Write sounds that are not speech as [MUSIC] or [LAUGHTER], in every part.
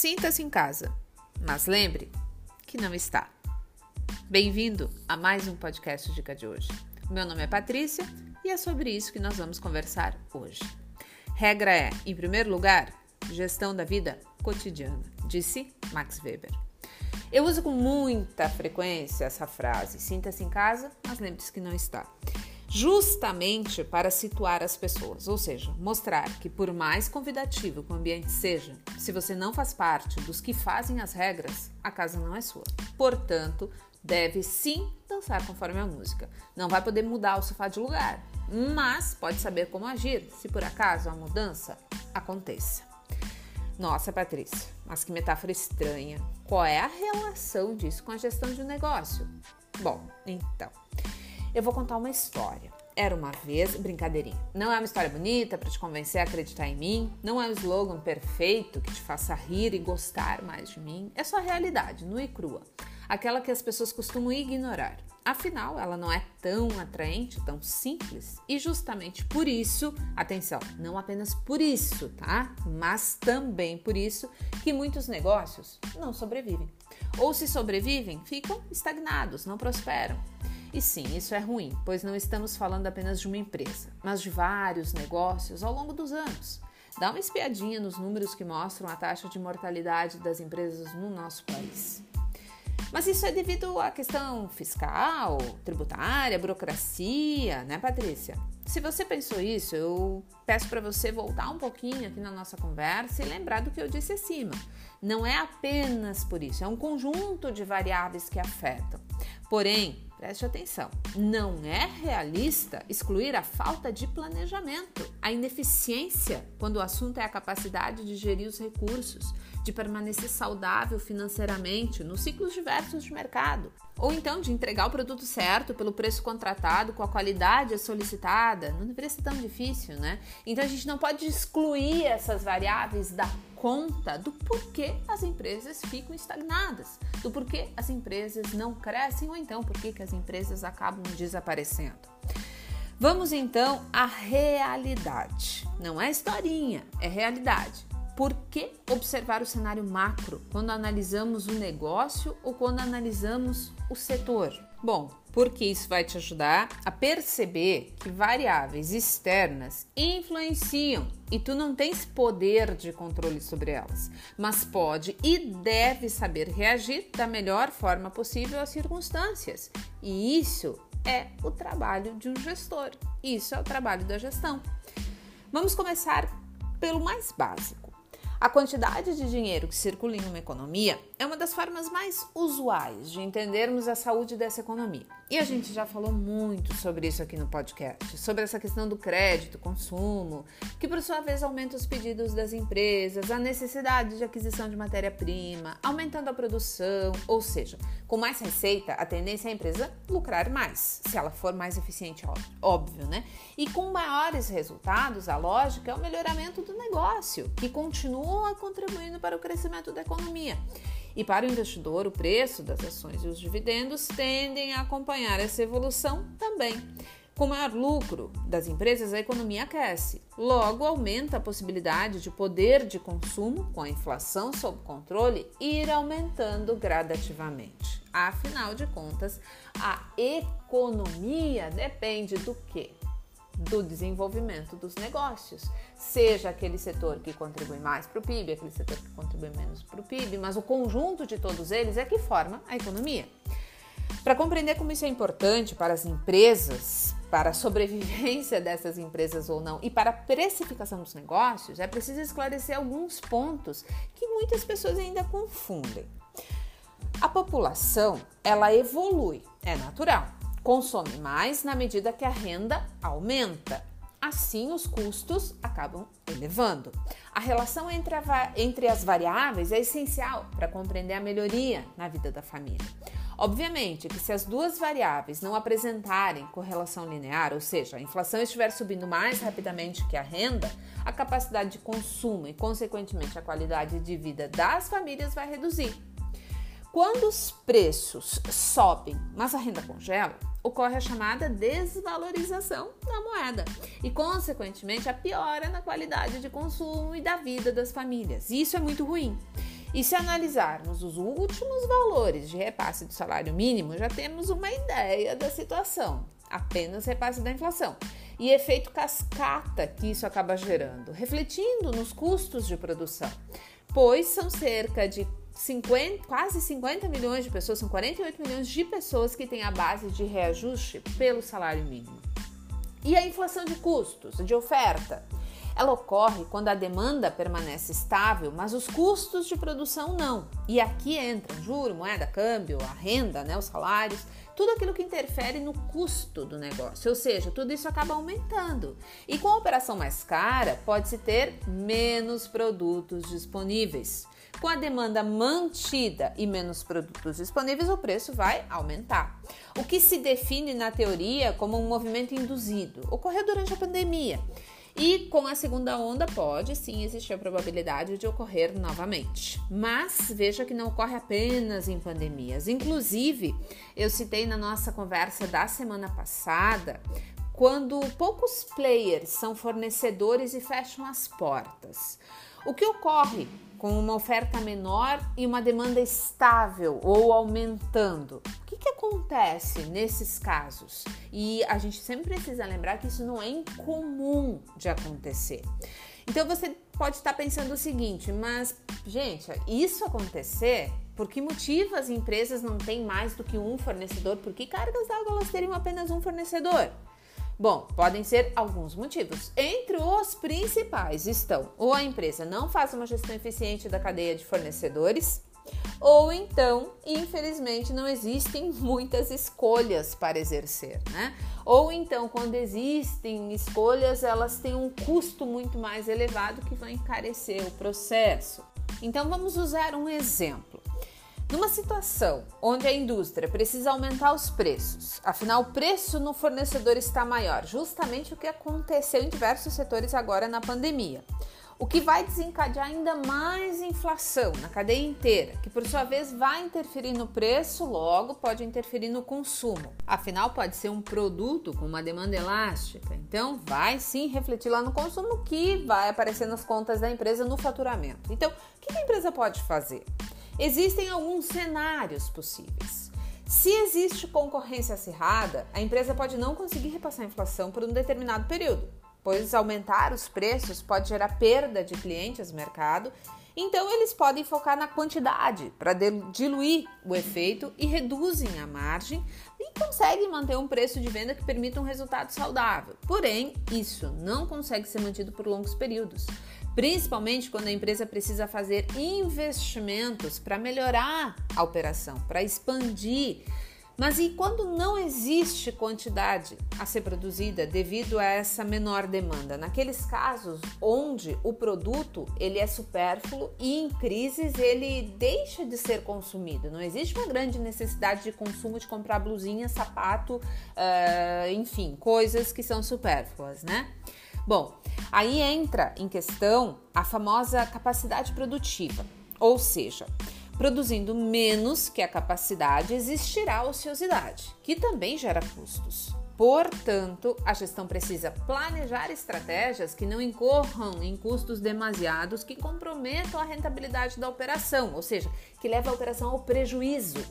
Sinta-se em casa, mas lembre que não está. Bem-vindo a mais um podcast Dica de hoje. Meu nome é Patrícia e é sobre isso que nós vamos conversar hoje. Regra é, em primeiro lugar, gestão da vida cotidiana, disse Max Weber. Eu uso com muita frequência essa frase: sinta-se em casa, mas lembre-se que não está justamente para situar as pessoas, ou seja, mostrar que por mais convidativo que o ambiente seja, se você não faz parte dos que fazem as regras, a casa não é sua. Portanto, deve sim dançar conforme a música. Não vai poder mudar o sofá de lugar, mas pode saber como agir se por acaso a mudança aconteça. Nossa, Patrícia, mas que metáfora estranha. Qual é a relação disso com a gestão de um negócio? Bom, então, eu vou contar uma história. Era uma vez, brincadeirinha. Não é uma história bonita para te convencer a acreditar em mim, não é um slogan perfeito que te faça rir e gostar mais de mim. É só a realidade, nua e crua. Aquela que as pessoas costumam ignorar. Afinal, ela não é tão atraente, tão simples, e justamente por isso, atenção, não apenas por isso, tá? Mas também por isso que muitos negócios não sobrevivem. Ou se sobrevivem, ficam estagnados, não prosperam. E sim, isso é ruim, pois não estamos falando apenas de uma empresa, mas de vários negócios ao longo dos anos. Dá uma espiadinha nos números que mostram a taxa de mortalidade das empresas no nosso país. Mas isso é devido à questão fiscal, tributária, burocracia, né, Patrícia? Se você pensou isso, eu peço para você voltar um pouquinho aqui na nossa conversa e lembrar do que eu disse acima. Não é apenas por isso, é um conjunto de variáveis que afetam. Porém, Preste atenção, não é realista excluir a falta de planejamento, a ineficiência quando o assunto é a capacidade de gerir os recursos, de permanecer saudável financeiramente nos ciclos diversos de mercado, ou então de entregar o produto certo pelo preço contratado com a qualidade solicitada. Não deveria ser tão difícil, né? Então a gente não pode excluir essas variáveis da conta do porquê as empresas ficam estagnadas, do porquê as empresas não crescem ou então porquê que as empresas acabam desaparecendo. Vamos então à realidade. Não é historinha, é realidade. Por que observar o cenário macro quando analisamos o negócio ou quando analisamos o setor? Bom, porque isso vai te ajudar a perceber que variáveis externas influenciam e tu não tens poder de controle sobre elas, mas pode e deve saber reagir da melhor forma possível às circunstâncias. E isso é o trabalho de um gestor. Isso é o trabalho da gestão. Vamos começar pelo mais básico. A quantidade de dinheiro que circula em uma economia é uma das formas mais usuais de entendermos a saúde dessa economia. E a gente já falou muito sobre isso aqui no podcast, sobre essa questão do crédito, consumo, que por sua vez aumenta os pedidos das empresas, a necessidade de aquisição de matéria-prima, aumentando a produção, ou seja, com mais receita, a tendência é a empresa lucrar mais, se ela for mais eficiente, óbvio, né? E com maiores resultados, a lógica é o melhoramento do negócio, que continua contribuindo para o crescimento da economia. E para o investidor, o preço das ações e os dividendos tendem a acompanhar essa evolução também. Com maior lucro das empresas, a economia aquece. Logo, aumenta a possibilidade de poder de consumo, com a inflação sob controle, ir aumentando gradativamente. Afinal de contas, a economia depende do quê? Do desenvolvimento dos negócios, seja aquele setor que contribui mais para o PIB, aquele setor que contribui menos para o PIB, mas o conjunto de todos eles é que forma a economia. Para compreender como isso é importante para as empresas, para a sobrevivência [LAUGHS] dessas empresas ou não e para a precificação dos negócios, é preciso esclarecer alguns pontos que muitas pessoas ainda confundem. A população, ela evolui, é natural consome mais na medida que a renda aumenta. Assim, os custos acabam elevando. A relação entre, a, entre as variáveis é essencial para compreender a melhoria na vida da família. Obviamente que se as duas variáveis não apresentarem correlação linear, ou seja, a inflação estiver subindo mais rapidamente que a renda, a capacidade de consumo e, consequentemente, a qualidade de vida das famílias vai reduzir. Quando os preços sobem, mas a renda congela, ocorre a chamada desvalorização da moeda e, consequentemente, a piora na qualidade de consumo e da vida das famílias. Isso é muito ruim. E se analisarmos os últimos valores de repasse do salário mínimo, já temos uma ideia da situação. Apenas repasse da inflação. E efeito cascata que isso acaba gerando, refletindo nos custos de produção, pois são cerca de 50, quase 50 milhões de pessoas, são 48 milhões de pessoas que têm a base de reajuste pelo salário mínimo. E a inflação de custos, de oferta? Ela ocorre quando a demanda permanece estável, mas os custos de produção não. E aqui entram juro, moeda, câmbio, a renda, né, os salários, tudo aquilo que interfere no custo do negócio. Ou seja, tudo isso acaba aumentando. E com a operação mais cara, pode-se ter menos produtos disponíveis. Com a demanda mantida e menos produtos disponíveis, o preço vai aumentar. O que se define na teoria como um movimento induzido ocorreu durante a pandemia. E com a segunda onda pode sim existir a probabilidade de ocorrer novamente. Mas veja que não ocorre apenas em pandemias. Inclusive, eu citei na nossa conversa da semana passada quando poucos players são fornecedores e fecham as portas. O que ocorre com uma oferta menor e uma demanda estável ou aumentando? O que, que acontece nesses casos? E a gente sempre precisa lembrar que isso não é incomum de acontecer. Então você pode estar pensando o seguinte, mas gente, isso acontecer por que motivo as empresas não têm mais do que um fornecedor? Por que cargas d'água elas teriam apenas um fornecedor? Bom, podem ser alguns motivos. Entre os principais estão ou a empresa não faz uma gestão eficiente da cadeia de fornecedores, ou então, infelizmente, não existem [LAUGHS] muitas escolhas para exercer, né? Ou então, quando existem escolhas, elas têm um custo muito mais elevado que vai encarecer o processo. Então, vamos usar um exemplo. Numa situação onde a indústria precisa aumentar os preços, afinal o preço no fornecedor está maior, justamente o que aconteceu em diversos setores agora na pandemia. O que vai desencadear ainda mais inflação na cadeia inteira, que por sua vez vai interferir no preço, logo pode interferir no consumo. Afinal, pode ser um produto com uma demanda elástica, então vai sim refletir lá no consumo, que vai aparecer nas contas da empresa no faturamento. Então, o que a empresa pode fazer? Existem alguns cenários possíveis. Se existe concorrência acirrada, a empresa pode não conseguir repassar a inflação por um determinado período, pois aumentar os preços pode gerar perda de clientes no mercado. Então, eles podem focar na quantidade para diluir o efeito e reduzem a margem e conseguem manter um preço de venda que permita um resultado saudável. Porém, isso não consegue ser mantido por longos períodos principalmente quando a empresa precisa fazer investimentos para melhorar a operação, para expandir. Mas e quando não existe quantidade a ser produzida devido a essa menor demanda? Naqueles casos onde o produto ele é supérfluo e em crises ele deixa de ser consumido. Não existe uma grande necessidade de consumo de comprar blusinha, sapato, uh, enfim, coisas que são supérfluas, né? Bom, aí entra em questão a famosa capacidade produtiva, ou seja, produzindo menos que a capacidade, existirá ociosidade, que também gera custos. Portanto, a gestão precisa planejar estratégias que não incorram em custos demasiados que comprometam a rentabilidade da operação, ou seja, que leve a operação ao prejuízo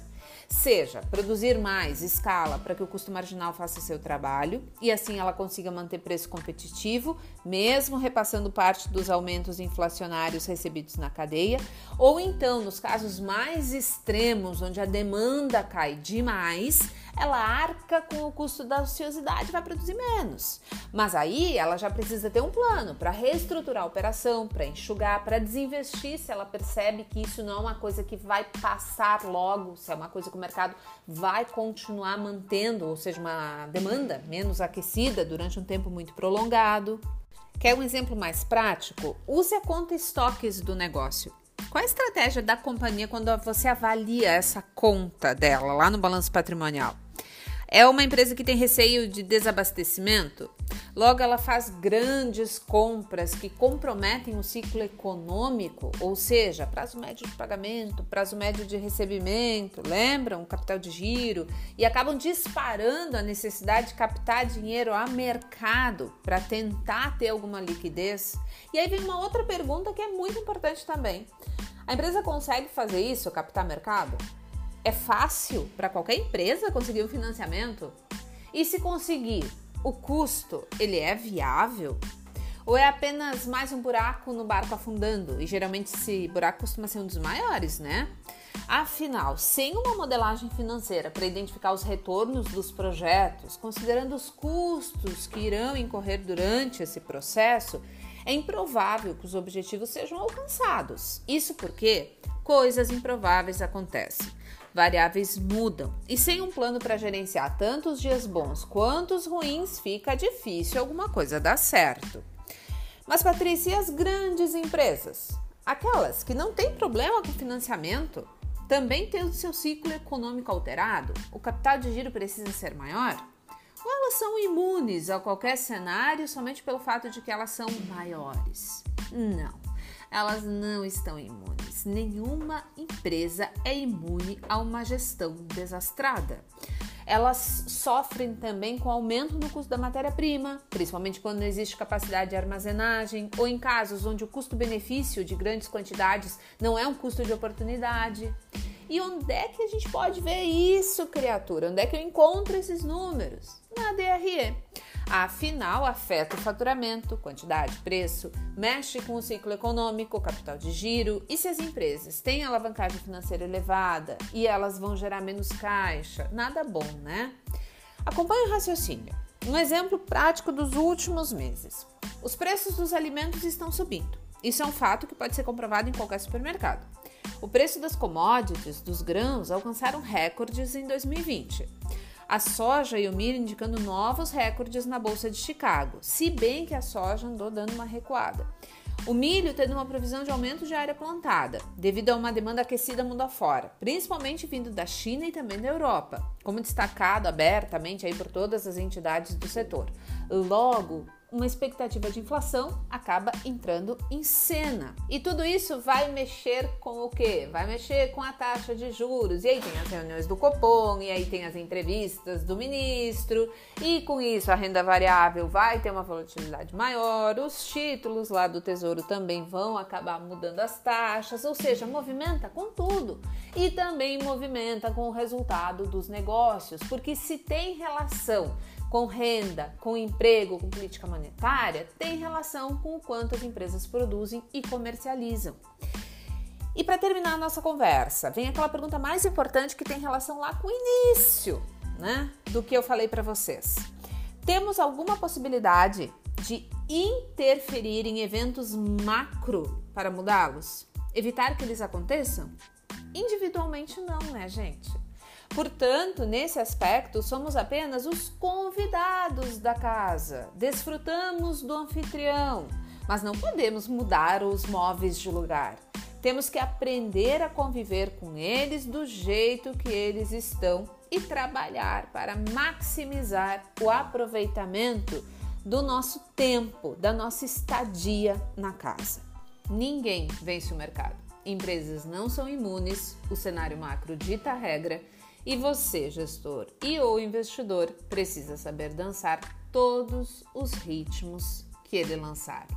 Seja produzir mais escala para que o custo marginal faça seu trabalho e assim ela consiga manter preço competitivo, mesmo repassando parte dos aumentos inflacionários recebidos na cadeia, ou então, nos casos mais extremos, onde a demanda cai demais, ela arca com o custo da ociosidade vai produzir menos. Mas aí ela já precisa ter um plano para reestruturar a operação, para enxugar, para desinvestir se ela percebe que isso não é uma coisa que vai passar logo, se é uma coisa que o mercado vai continuar mantendo, ou seja, uma demanda menos aquecida durante um tempo muito prolongado. Quer um exemplo mais prático? Use a conta estoques do negócio. Qual a estratégia da companhia quando você avalia essa conta dela lá no balanço patrimonial? É uma empresa que tem receio de desabastecimento? Logo, ela faz grandes compras que comprometem o ciclo econômico, ou seja, prazo médio de pagamento, prazo médio de recebimento, lembram? Capital de giro, e acabam disparando a necessidade de captar dinheiro a mercado para tentar ter alguma liquidez. E aí vem uma outra pergunta que é muito importante também. A empresa consegue fazer isso, captar mercado? É fácil para qualquer empresa conseguir um financiamento? E se conseguir, o custo ele é viável? Ou é apenas mais um buraco no barco afundando? E geralmente esse buraco costuma ser um dos maiores, né? Afinal, sem uma modelagem financeira para identificar os retornos dos projetos, considerando os custos que irão incorrer durante esse processo, é improvável que os objetivos sejam alcançados. Isso porque coisas improváveis acontecem. Variáveis mudam e sem um plano para gerenciar tanto os dias bons quanto os ruins, fica difícil alguma coisa dar certo. Mas, Patrícia, e as grandes empresas? Aquelas que não têm problema com financiamento, também têm o seu ciclo econômico alterado? O capital de giro precisa ser maior? Ou elas são imunes a qualquer cenário somente pelo fato de que elas são maiores? Não, elas não estão imunes. Nenhuma empresa é imune a uma gestão desastrada elas sofrem também com aumento no custo da matéria-prima, principalmente quando não existe capacidade de armazenagem ou em casos onde o custo-benefício de grandes quantidades não é um custo de oportunidade. E onde é que a gente pode ver isso, criatura? Onde é que eu encontro esses números? Na DRE. Afinal, afeta o faturamento, quantidade, preço, mexe com o ciclo econômico, capital de giro. E se as empresas têm alavancagem financeira elevada e elas vão gerar menos caixa, nada bom, né? Acompanhe o raciocínio. Um exemplo prático dos últimos meses. Os preços dos alimentos estão subindo. Isso é um fato que pode ser comprovado em qualquer supermercado. O preço das commodities, dos grãos, alcançaram recordes em 2020 a soja e o milho indicando novos recordes na Bolsa de Chicago, se bem que a soja andou dando uma recuada. O milho tendo uma previsão de aumento de área plantada, devido a uma demanda aquecida mundo afora, principalmente vindo da China e também da Europa, como destacado abertamente aí por todas as entidades do setor. Logo, uma expectativa de inflação acaba entrando em cena. E tudo isso vai mexer com o quê? Vai mexer com a taxa de juros. E aí tem as reuniões do Copom, e aí tem as entrevistas do ministro, e com isso a renda variável vai ter uma volatilidade maior, os títulos lá do Tesouro também vão acabar mudando as taxas, ou seja, movimenta com tudo. E também movimenta com o resultado dos negócios, porque se tem relação com renda, com emprego, com política monetária, tem relação com o quanto as empresas produzem e comercializam. E para terminar a nossa conversa, vem aquela pergunta mais importante que tem relação lá com o início, né, do que eu falei para vocês. Temos alguma possibilidade de interferir em eventos macro para mudá-los? Evitar que eles aconteçam? Individualmente não, né, gente? Portanto, nesse aspecto, somos apenas os convidados da casa, desfrutamos do anfitrião, mas não podemos mudar os móveis de lugar. Temos que aprender a conviver com eles do jeito que eles estão e trabalhar para maximizar o aproveitamento do nosso tempo, da nossa estadia na casa. Ninguém vence o mercado. Empresas não são imunes, o cenário macro dita a regra e você, gestor e ou investidor, precisa saber dançar todos os ritmos que ele lançar.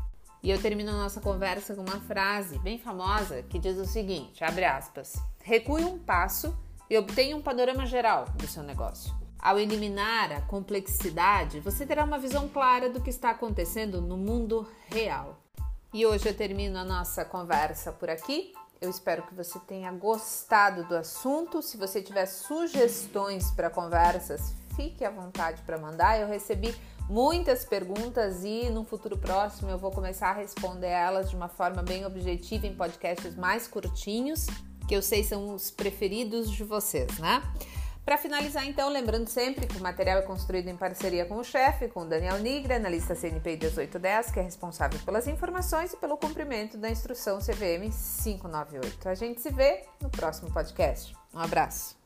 E eu termino a nossa conversa com uma frase bem famosa que diz o seguinte, abre aspas: "Recue um passo e obtenha um panorama geral do seu negócio. Ao eliminar a complexidade, você terá uma visão clara do que está acontecendo no mundo real." E hoje eu termino a nossa conversa por aqui. Eu espero que você tenha gostado do assunto. Se você tiver sugestões para conversas, fique à vontade para mandar. Eu recebi muitas perguntas e no futuro próximo eu vou começar a responder elas de uma forma bem objetiva em podcasts mais curtinhos, que eu sei são os preferidos de vocês, né? Para finalizar, então, lembrando sempre que o material é construído em parceria com o chefe, com o Daniel Nigre, analista CNPI 1810, que é responsável pelas informações e pelo cumprimento da instrução CVM 598. A gente se vê no próximo podcast. Um abraço.